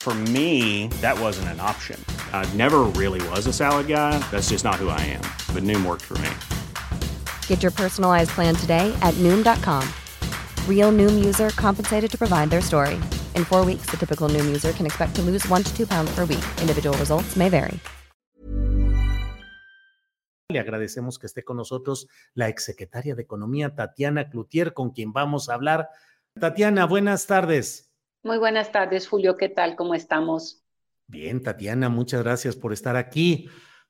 For me, that wasn't an option. I never really was a salad guy. That's just not who I am. But Noom worked for me. Get your personalized plan today at Noom.com. Real Noom user compensated to provide their story. In four weeks, the typical Noom user can expect to lose one to two pounds per week. Individual results may vary. Le agradecemos que esté con nosotros la exsecretaria de Economía, Tatiana Cloutier, con quien vamos a hablar. Tatiana, buenas tardes. Muy buenas tardes, Julio. ¿Qué tal? ¿Cómo estamos? Bien, Tatiana, muchas gracias por estar aquí.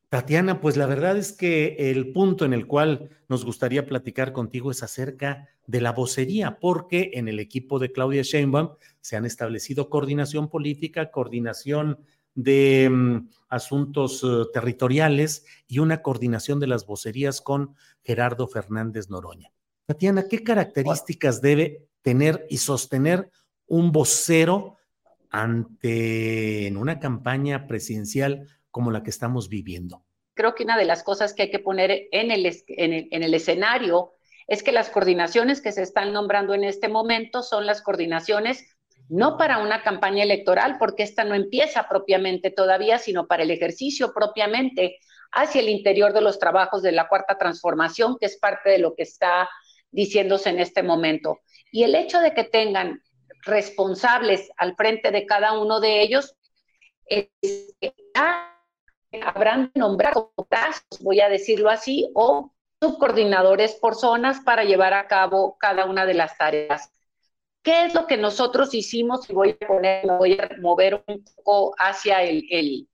Tatiana, pues la verdad es que el punto en el cual nos gustaría platicar contigo es acerca de la vocería, porque en el equipo de Claudia Sheinbaum se han establecido coordinación política, coordinación de um, asuntos uh, territoriales y una coordinación de las vocerías con Gerardo Fernández Noroña. Tatiana, ¿qué características debe tener y sostener un vocero ante una campaña presidencial como la que estamos viviendo? Creo que una de las cosas que hay que poner en el, en el escenario es que las coordinaciones que se están nombrando en este momento son las coordinaciones no para una campaña electoral, porque esta no empieza propiamente todavía, sino para el ejercicio propiamente hacia el interior de los trabajos de la cuarta transformación, que es parte de lo que está diciéndose en este momento. Y el hecho de que tengan responsables al frente de cada uno de ellos, habrán nombrado voy a decirlo así, o subcoordinadores por zonas para llevar a cabo cada una de las tareas. ¿Qué es lo que nosotros hicimos? Y voy a poner, voy a mover un poco hacia el, el,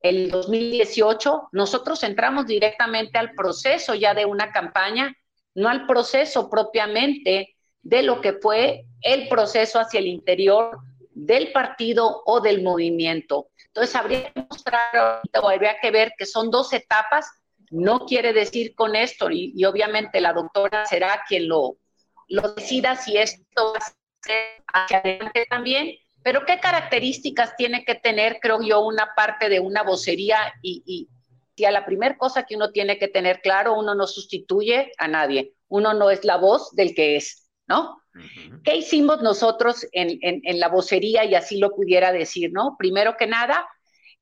el 2018. Nosotros entramos directamente al proceso ya de una campaña, no al proceso propiamente de lo que fue el proceso hacia el interior del partido o del movimiento. Entonces, habría que mostrar, habría que ver que son dos etapas. No quiere decir con esto, y, obviamente la doctora será quien lo, lo decida si esto va a ser hacia adelante también, pero qué características tiene que tener, creo yo, una parte de una vocería y, y, y a la primera cosa que uno tiene que tener claro, uno no sustituye a nadie, uno no es la voz del que es, ¿no? ¿Qué hicimos nosotros en, en, la vocería y así lo pudiera decir, ¿no? Primero que nada,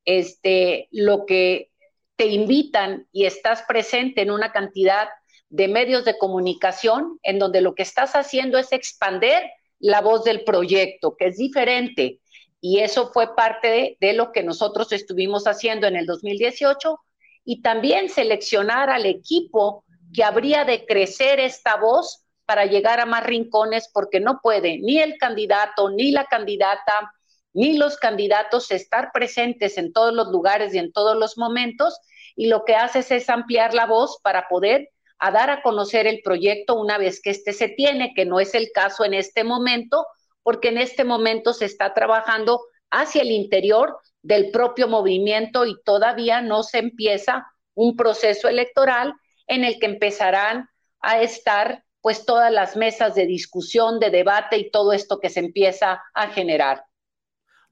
este, lo que te invitan y estás presente en una cantidad de medios de comunicación en donde lo que estás haciendo es expander la voz del proyecto, que es diferente. Y eso fue parte de, de lo que nosotros estuvimos haciendo en el 2018 y también seleccionar al equipo que habría de crecer esta voz para llegar a más rincones porque no puede ni el candidato, ni la candidata, ni los candidatos estar presentes en todos los lugares y en todos los momentos y lo que haces es ampliar la voz para poder a dar a conocer el proyecto una vez que este se tiene, que no es el caso en este momento, porque en este momento se está trabajando hacia el interior del propio movimiento y todavía no se empieza un proceso electoral en el que empezarán a estar pues todas las mesas de discusión, de debate y todo esto que se empieza a generar.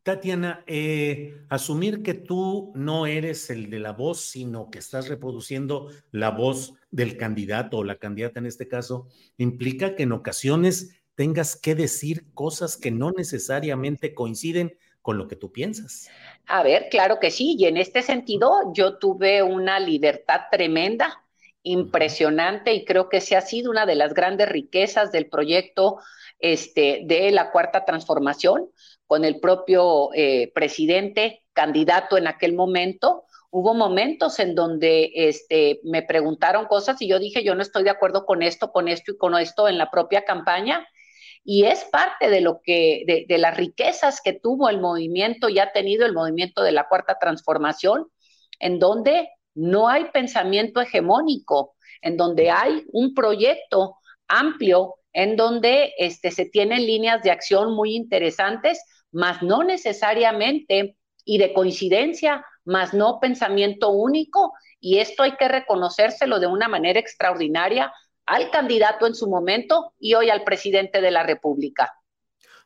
Tatiana, eh, asumir que tú no eres el de la voz, sino que estás reproduciendo la voz del candidato o la candidata en este caso, implica que en ocasiones tengas que decir cosas que no necesariamente coinciden con lo que tú piensas. A ver, claro que sí, y en este sentido yo tuve una libertad tremenda impresionante y creo que ese ha sido una de las grandes riquezas del proyecto este, de la cuarta transformación con el propio eh, presidente candidato en aquel momento, hubo momentos en donde este, me preguntaron cosas y yo dije, yo no estoy de acuerdo con esto, con esto y con esto en la propia campaña. Y es parte de lo que, de las riquezas que tuvo el movimiento y ha tenido el movimiento de la cuarta transformación, en donde no hay pensamiento hegemónico, en donde hay un proyecto amplio, en donde este, se tienen líneas de acción muy interesantes, mas no necesariamente y de coincidencia más no pensamiento único, y esto hay que reconocérselo de una manera extraordinaria al candidato en su momento y hoy al presidente de la República.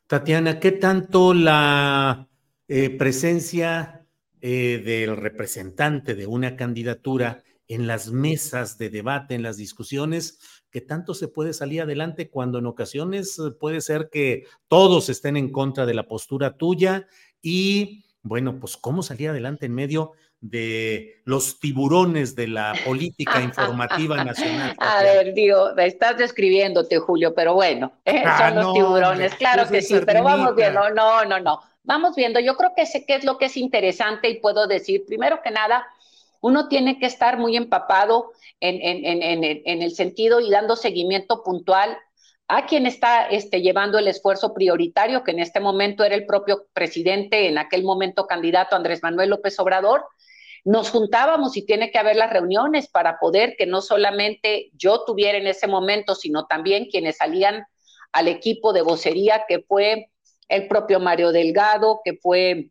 Tatiana, ¿qué tanto la eh, presencia eh, del representante de una candidatura en las mesas de debate, en las discusiones, qué tanto se puede salir adelante cuando en ocasiones puede ser que todos estén en contra de la postura tuya y bueno, pues cómo salir adelante en medio de los tiburones de la política informativa nacional. A ver, digo, estás describiéndote, Julio, pero bueno, eh, ah, son los tiburones, claro que sí, pero vamos viendo, no, no, no, vamos viendo, yo creo que sé qué es lo que es interesante y puedo decir, primero que nada, uno tiene que estar muy empapado en, en, en, en el sentido y dando seguimiento puntual a quien está este, llevando el esfuerzo prioritario, que en este momento era el propio presidente, en aquel momento candidato Andrés Manuel López Obrador. Nos juntábamos y tiene que haber las reuniones para poder que no solamente yo tuviera en ese momento, sino también quienes salían al equipo de vocería, que fue el propio Mario Delgado, que fue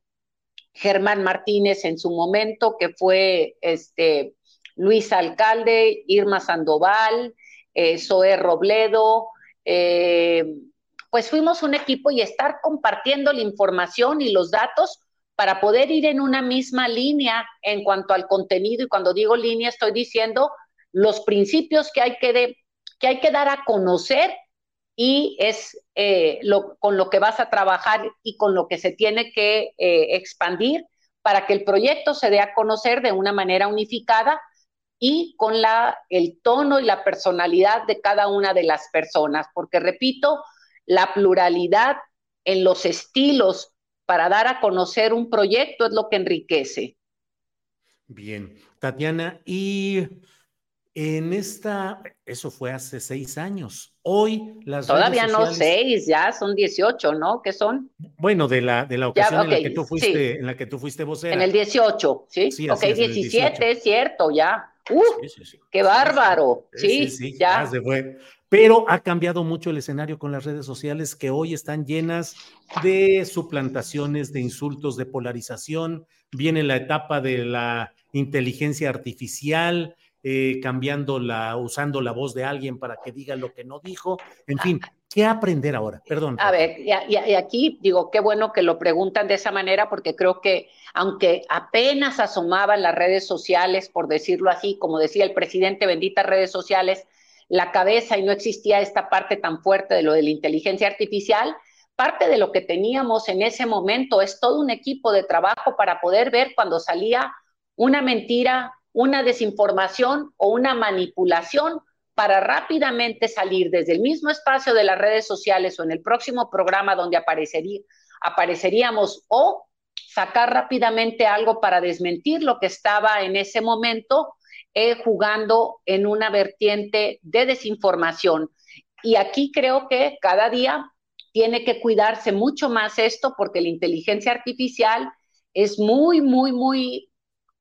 Germán Martínez en su momento, que fue este, Luis Alcalde, Irma Sandoval, eh, Zoé Robledo, eh, pues fuimos un equipo y estar compartiendo la información y los datos para poder ir en una misma línea en cuanto al contenido. Y cuando digo línea, estoy diciendo los principios que hay que, que, hay que dar a conocer y es eh, con lo que vas a trabajar y con lo que se tiene que eh, expandir para que el proyecto se dé a conocer de una manera unificada y con la, el tono y la personalidad de cada una de las personas, porque repito, la pluralidad en los estilos para dar a conocer un proyecto es lo que enriquece. Bien, Tatiana, y en esta, eso fue hace seis años. Hoy las Todavía no seis, ya son dieciocho, ¿no? ¿Qué son? Bueno, de la, de la ocasión en la que tú fuiste, en la que tú fuiste vocera. En el dieciocho, ¿sí? sí ok, diecisiete, es cierto, ya. ¡Uh! ¡Qué bárbaro! Sí, sí, ya. se fue. Pero ha cambiado mucho el escenario con las redes sociales que hoy están llenas de suplantaciones, de insultos, de polarización. Viene la etapa de la inteligencia artificial, eh, cambiando la, usando la voz de alguien para que diga lo que no dijo. En fin, ¿Qué aprender ahora? Perdón. A ver, y, aquí digo, qué bueno que lo preguntan de esa manera, porque creo que aunque apenas asomaban las redes sociales, por decirlo así, como decía el presidente, benditas redes sociales, la cabeza y no existía esta parte tan fuerte de lo de la inteligencia artificial, parte de lo que teníamos en ese momento es todo un equipo de trabajo para poder ver cuando salía una mentira, una desinformación o una manipulación para rápidamente salir desde el mismo espacio de las redes sociales o en el próximo programa donde aparecería, apareceríamos o sacar rápidamente algo para desmentir lo que estaba en ese momento eh, jugando en una vertiente de desinformación. Y aquí creo que cada día tiene que cuidarse mucho más esto porque la inteligencia artificial es muy, muy, muy,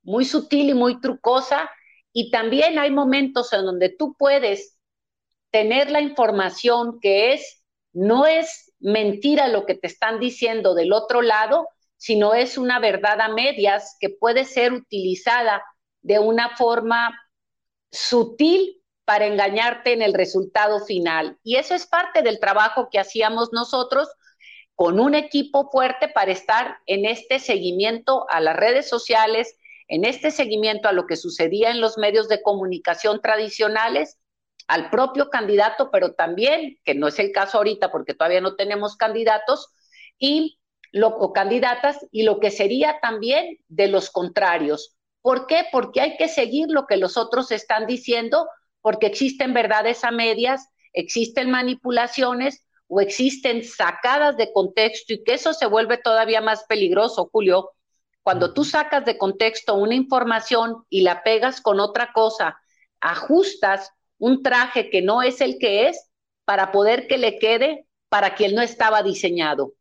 muy sutil y muy trucosa y también hay momentos en donde tú puedes tener la información que es, no es mentira lo que te están diciendo del otro lado, sino es una verdad a medias que puede ser utilizada de una forma sutil para engañarte en el resultado final. Y eso es parte del trabajo que hacíamos nosotros con un equipo fuerte para estar en este seguimiento a las redes sociales, en este seguimiento a lo que sucedía en los medios de comunicación tradicionales, al propio candidato, pero también, que no es el caso ahorita porque todavía no tenemos candidatos, y lo, o candidatas, y lo que sería también de los contrarios. ¿Por qué? Porque hay que seguir lo que los otros están diciendo, porque existen verdades a medias, existen manipulaciones o existen sacadas de contexto y que eso se vuelve todavía más peligroso, Julio, Cuando tú sacas de contexto una información y la pegas con otra cosa, ajustas un traje que no es el que es para poder que le quede para quien no estaba diseñado.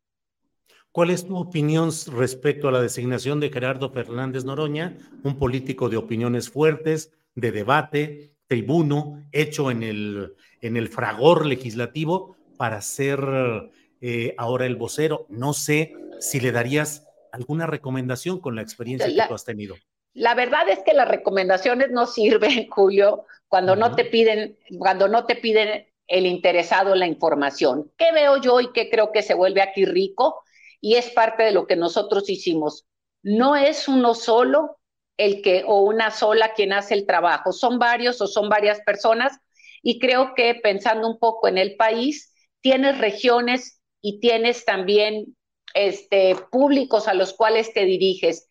¿Cuál es tu opinión respecto a la designación de Gerardo Fernández Noroña, un político de opiniones fuertes, de debate, tribuno, hecho en el, en el fragor legislativo para ser eh, ahora el vocero? No sé si le darías alguna recomendación con la experiencia que tú has tenido. La verdad es que las recomendaciones no sirven, Julio, cuando no te piden, cuando no te piden el interesado la información. ¿Qué veo yo y qué creo que se vuelve aquí rico? y es parte de lo que nosotros hicimos. No es uno solo el que o una sola quien hace el trabajo, son varios o son varias personas y creo que pensando un poco en el país, tienes regiones y tienes también este, públicos a los cuales te diriges.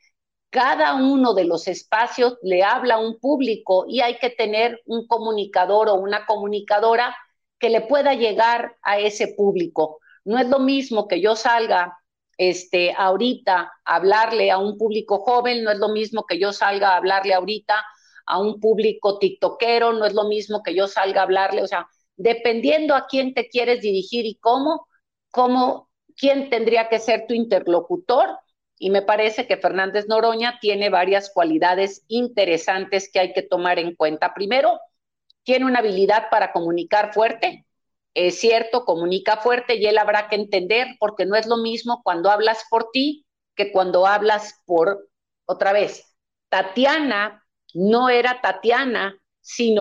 Cada uno de los espacios le habla a un público y hay que tener un comunicador o una comunicadora que le pueda llegar a ese público. No es lo mismo que yo salga este, ahorita hablarle a un público joven, no es lo mismo que yo salga a hablarle ahorita a un público tiktokero, no es lo mismo que yo salga a hablarle, o sea, dependiendo a quién te quieres dirigir y cómo, cómo, quién tendría que ser tu interlocutor. Y me parece que Fernández Noroña tiene varias cualidades interesantes que hay que tomar en cuenta. Primero, tiene una habilidad para comunicar fuerte, es cierto, comunica fuerte y él habrá que entender porque no es lo mismo cuando hablas por ti que cuando hablas por otra vez. Tatiana no era Tatiana, sino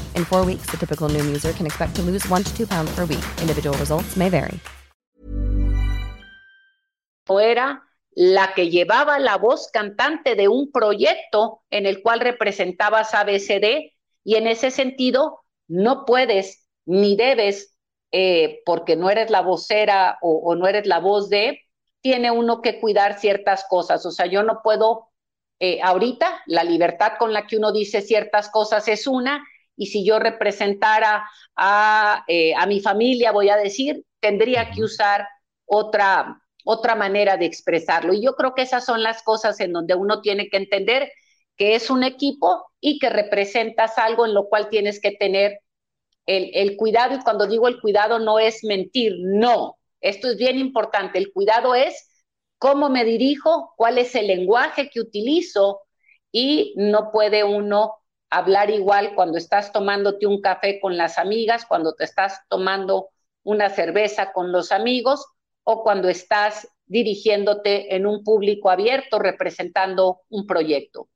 In four weeks, the typical Noom user can expect to lose one to two pounds per week. Individual results may vary. Fuera la que llevaba la voz cantante de un proyecto en el cual representabas ABCD y en ese sentido no puedes ni debes, eh, porque no eres la vocera o, no eres la voz de, tiene uno que cuidar ciertas cosas. O sea, yo no puedo, eh, ahorita la libertad con la que uno dice ciertas cosas es una, y si yo representara a, eh, a mi familia, voy a decir, tendría que usar otra, otra manera de expresarlo. Y yo creo que esas son las cosas en donde uno tiene que entender que es un equipo y que representas algo en lo cual tienes que tener el, el cuidado. Y cuando digo el cuidado no es mentir, no. Esto es bien importante. El cuidado es cómo me dirijo, cuál es el lenguaje que utilizo y no puede uno hablar igual cuando estás tomándote un café con las amigas, cuando te estás tomando una cerveza con los amigos o cuando estás dirigiéndote en un público abierto representando un proyecto.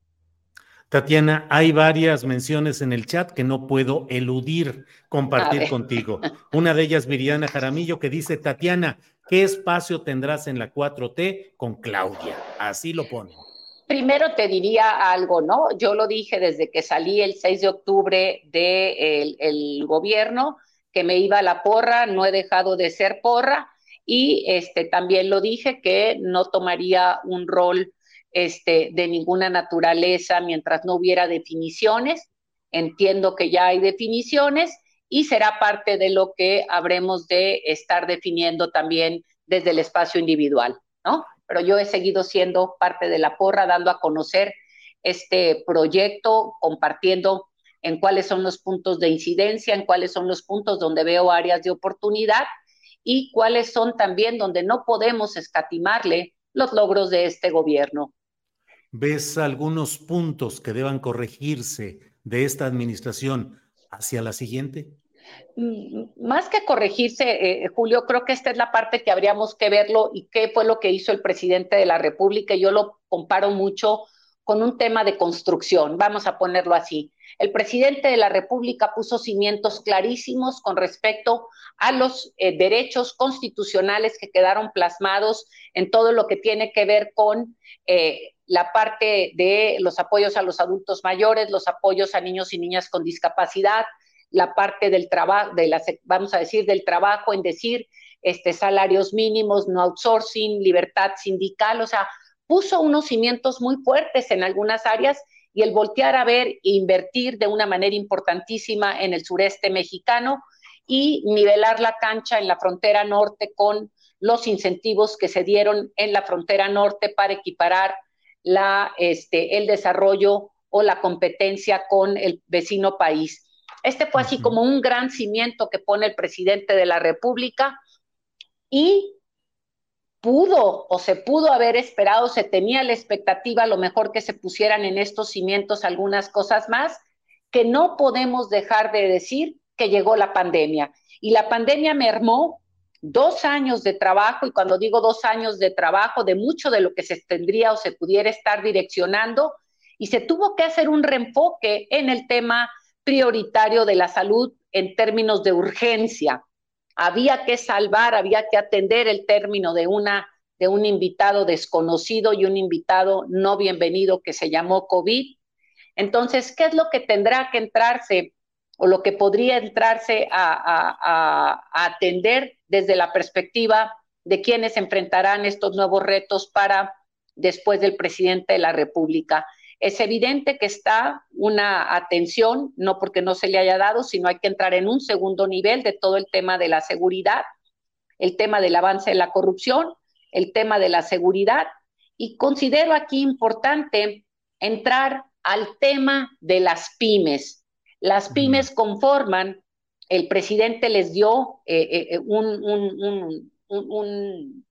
Tatiana, hay varias menciones en el chat que no puedo eludir compartir contigo. Una de ellas, Viriana Jaramillo, que dice, Tatiana, ¿qué espacio tendrás en la 4T con Claudia? Así lo pone. Primero te diría algo, ¿no? Yo lo dije desde que salí el 6 de octubre del el gobierno, que me iba a la porra, no he dejado de ser porra y este, también lo dije que no tomaría un rol este, de ninguna naturaleza mientras no hubiera definiciones. Entiendo que ya hay definiciones y será parte de lo que habremos de estar definiendo también desde el espacio individual, ¿no? Pero yo he seguido siendo parte de la porra, dando a conocer este proyecto, compartiendo en cuáles son los puntos de incidencia, en cuáles son los puntos donde veo áreas de oportunidad y cuáles son también donde no podemos escatimarle los logros de este gobierno. ¿Ves algunos puntos que deban corregirse de esta administración hacia la siguiente? Mm, más que corregirse, eh, Julio, creo que esta es la parte que habríamos que verlo y qué fue lo que hizo el presidente de la República. Yo lo comparo mucho con un tema de construcción, vamos a ponerlo así. El presidente de la República puso cimientos clarísimos con respecto a los eh, derechos constitucionales que quedaron plasmados en todo lo que tiene que ver con eh, la parte de los apoyos a los adultos mayores, los apoyos a niños y niñas con discapacidad, la parte del trabajo, de vamos a decir, del trabajo en decir este, salarios mínimos, no outsourcing, libertad sindical, o sea, puso unos cimientos muy fuertes en algunas áreas y el voltear a ver e invertir de una manera importantísima en el sureste mexicano y nivelar la cancha en la frontera norte con los incentivos que se dieron en la frontera norte para equiparar la, este, el desarrollo o la competencia con el vecino país. Este fue así como un gran cimiento que pone el presidente de la República y pudo o se pudo haber esperado, se tenía la expectativa a lo mejor que se pusieran en estos cimientos algunas cosas más, que no podemos dejar de decir que llegó la pandemia. Y la pandemia mermó dos años de trabajo, y cuando digo dos años de trabajo, de mucho de lo que se tendría o se pudiera estar direccionando, y se tuvo que hacer un reenfoque en el tema prioritario de la salud en términos de urgencia. Había que salvar, había que atender el término de una de un invitado desconocido y un invitado no bienvenido que se llamó COVID. Entonces, ¿qué es lo que tendrá que entrarse o lo que podría entrarse a, a atender desde la perspectiva de quienes enfrentarán estos nuevos retos para después del presidente de la República? Es evidente que está una atención, no porque no se le haya dado, sino hay que entrar en un segundo nivel de todo el tema de la seguridad, el tema del avance de la corrupción, el tema de la seguridad. Y considero aquí importante entrar al tema de las pymes. Las pymes conforman, el presidente les dio eh, eh, eh, un, un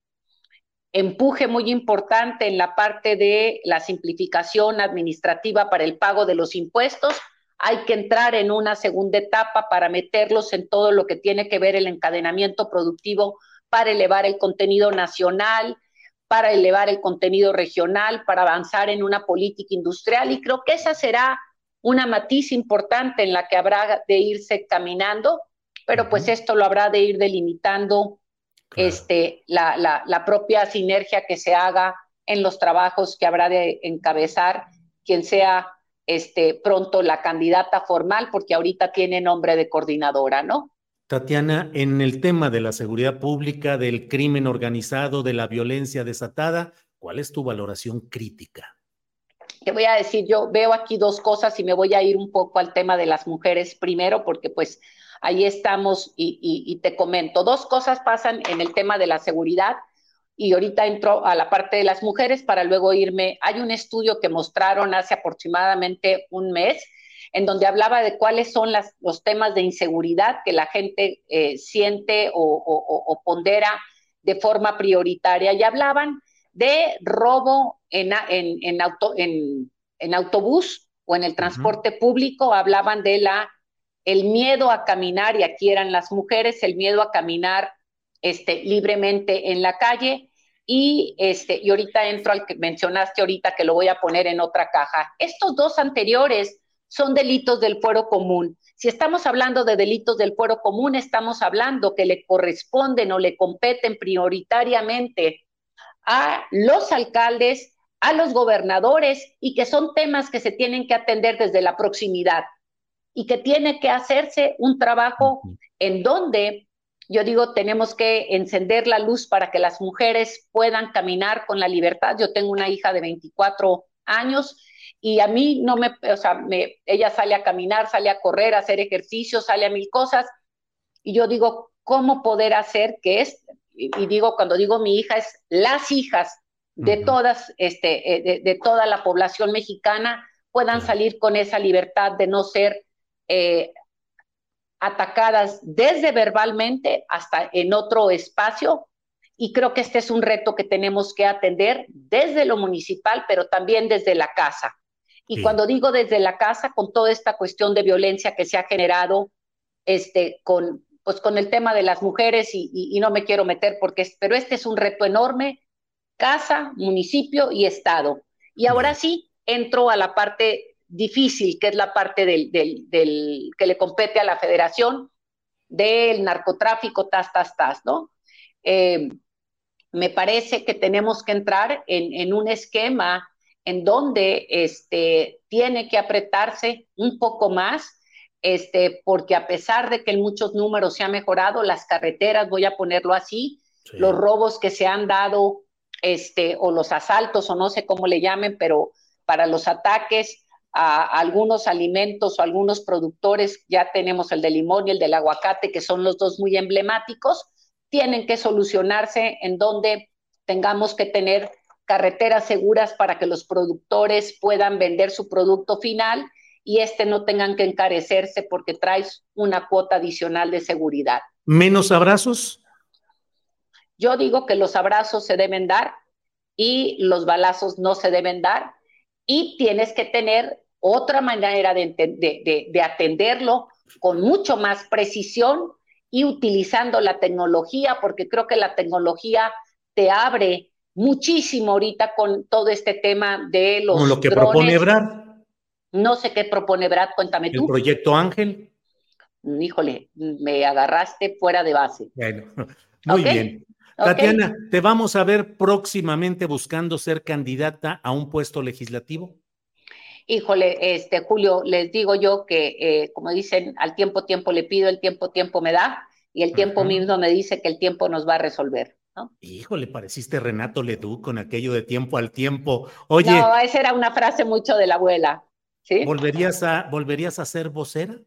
empuje muy importante en la parte de la simplificación administrativa para el pago de los impuestos. Hay que entrar en una segunda etapa para meterlos en todo lo que tiene que ver el encadenamiento productivo para elevar el contenido nacional, para elevar el contenido regional, para avanzar en una política industrial. Y creo que esa será una matiz importante en la que habrá de irse caminando, pero pues esto lo habrá de ir delimitando este, la, la, propia sinergia que se haga en los trabajos que habrá de encabezar quien sea este, pronto la candidata formal, porque ahorita tiene nombre de coordinadora, ¿no? Tatiana, en el tema de la seguridad pública, del crimen organizado, de la violencia desatada, ¿cuál es tu valoración crítica? Te voy a decir, yo veo aquí dos cosas y me voy a ir un poco al tema de las mujeres primero, porque pues ahí estamos y, te comento. Dos cosas pasan en el tema de la seguridad y ahorita entro a la parte de las mujeres para luego irme. Hay un estudio que mostraron hace aproximadamente un mes en donde hablaba de cuáles son los temas de inseguridad que la gente eh, siente o, pondera de forma prioritaria y hablaban de robo en, en, auto, en, autobús o en el transporte público, hablaban de la el miedo a caminar, y aquí eran las mujeres, el miedo a caminar este, libremente en la calle. Y, este, y ahorita entro al que mencionaste ahorita, que lo voy a poner en otra caja. Estos dos anteriores son delitos del fuero común. Si estamos hablando de delitos del fuero común, estamos hablando que le corresponden o le competen prioritariamente a los alcaldes, a los gobernadores y que son temas que se tienen que atender desde la proximidad y que tiene que hacerse un trabajo en donde, yo digo, tenemos que encender la luz para que las mujeres puedan caminar con la libertad. Yo tengo una hija de 24 años y a mí no me, o sea, me, ella sale a caminar, sale a correr, a hacer ejercicio, sale a mil cosas. Y yo digo, ¿cómo poder hacer que es, y digo, cuando digo mi hija, es las hijas de todas, este, eh, de, toda la población mexicana puedan salir con esa libertad de no ser eh, atacadas desde verbalmente hasta en otro espacio y creo que este es un reto que tenemos que atender desde lo municipal, pero también desde la casa. Y cuando digo desde la casa, con toda esta cuestión de violencia que se ha generado este, con, pues, con el tema de las mujeres, y, no me quiero meter porque, pero este es un reto enorme, casa, municipio y Estado. Y ahora sí, entro a la parte difícil, que es la parte del, del, que le compete a la federación del narcotráfico, tas, tas, tas, ¿no? Eh, me parece que tenemos que entrar en, un esquema en donde este, tiene que apretarse un poco más, este, porque a pesar de que en muchos números se ha mejorado, las carreteras, voy a ponerlo así, los robos que se han dado, este, o los asaltos, o no sé cómo le llamen, pero para los ataques a algunos alimentos o algunos productores, ya tenemos el de limón y el del aguacate, que son los dos muy emblemáticos, tienen que solucionarse en donde tengamos que tener carreteras seguras para que los productores puedan vender su producto final y este no tengan que encarecerse porque traes una cuota adicional de seguridad. ¿Menos abrazos? Yo digo que los abrazos se deben dar y los balazos no se deben dar y tienes que tener otra manera de, de, de atenderlo con mucho más precisión y utilizando la tecnología, porque creo que la tecnología te abre muchísimo ahorita con todo este tema de los. Como lo que propone Brad. No sé qué propone Brad, cuéntame tú. El proyecto Ángel. Híjole, me agarraste fuera de base. Bueno, muy bien. Tatiana, ¿te vamos a ver próximamente buscando ser candidata a un puesto legislativo? Híjole, este Julio, les digo yo que, eh, como dicen, al tiempo, tiempo le pido, el tiempo, tiempo me da, y el tiempo mismo me dice que el tiempo nos va a resolver. ¿no? Híjole, pareciste Renato Leduc con aquello de tiempo al tiempo. Oye. No, esa era una frase mucho de la abuela. ¿sí? ¿Volverías a, ¿volverías a ser vocera?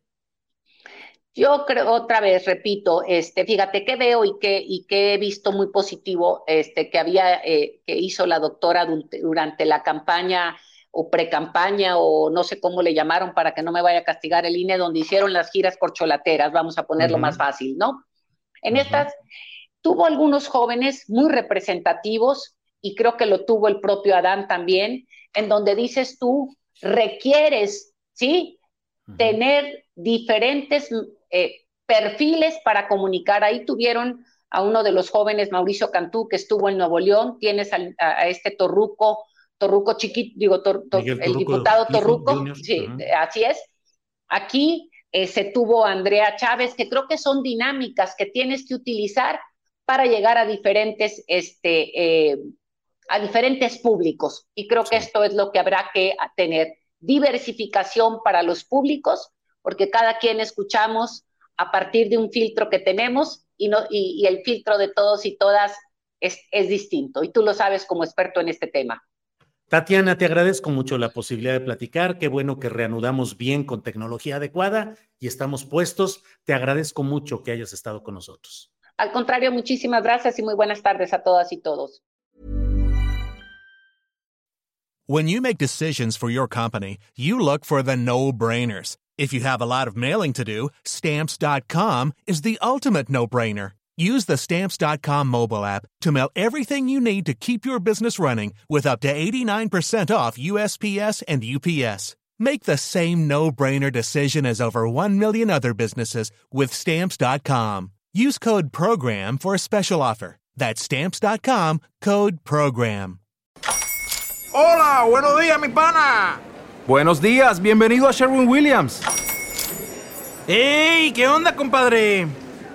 Yo creo, otra vez, repito, este, fíjate que veo y que, y que he visto muy positivo, este, que había, eh, que hizo la doctora durante la campaña o pre-campaña o no sé cómo le llamaron para que no me vaya a castigar el INE, donde hicieron las giras corcholateras, vamos a ponerlo más fácil, ¿no? En estas tuvo algunos jóvenes muy representativos y creo que lo tuvo el propio Adán también, en donde dices tú, requieres, ¿sí? Tener diferentes eh, perfiles para comunicar. Ahí tuvieron a uno de los jóvenes, Mauricio Cantú, que estuvo en Nuevo León, tienes a este Torruco Torruco chiquito, digo, el diputado Torruco, sí, así es. Aquí eh, se tuvo Andrea Chávez, que creo que son dinámicas que tienes que utilizar para llegar a diferentes, este, eh, a diferentes públicos. Y creo que esto es lo que habrá que tener, diversificación para los públicos, porque cada quien escuchamos a partir de un filtro que tenemos y, no, y, el filtro de todos y todas es, es distinto. Y tú lo sabes como experto en este tema. Tatiana, te agradezco mucho la posibilidad de platicar. Qué bueno que reanudamos bien con tecnología adecuada y estamos puestos. Te agradezco mucho que hayas estado con nosotros. Al contrario, muchísimas gracias y muy buenas tardes a todas y todos. When you make decisions for your company, you look for the no-brainers. If you have a lot of mailing to do, stamps.com is the ultimate no-brainer. Use the Stamps.com mobile app to mail everything you need to keep your business running with up to 89% off USPS and UPS. Make the same no brainer decision as over 1 million other businesses with Stamps.com. Use code PROGRAM for a special offer. That's Stamps.com code PROGRAM. Hola, buenos días, mi pana. Buenos días, bienvenido a Sherwin Williams. ¡Ey! ¿Qué onda, compadre?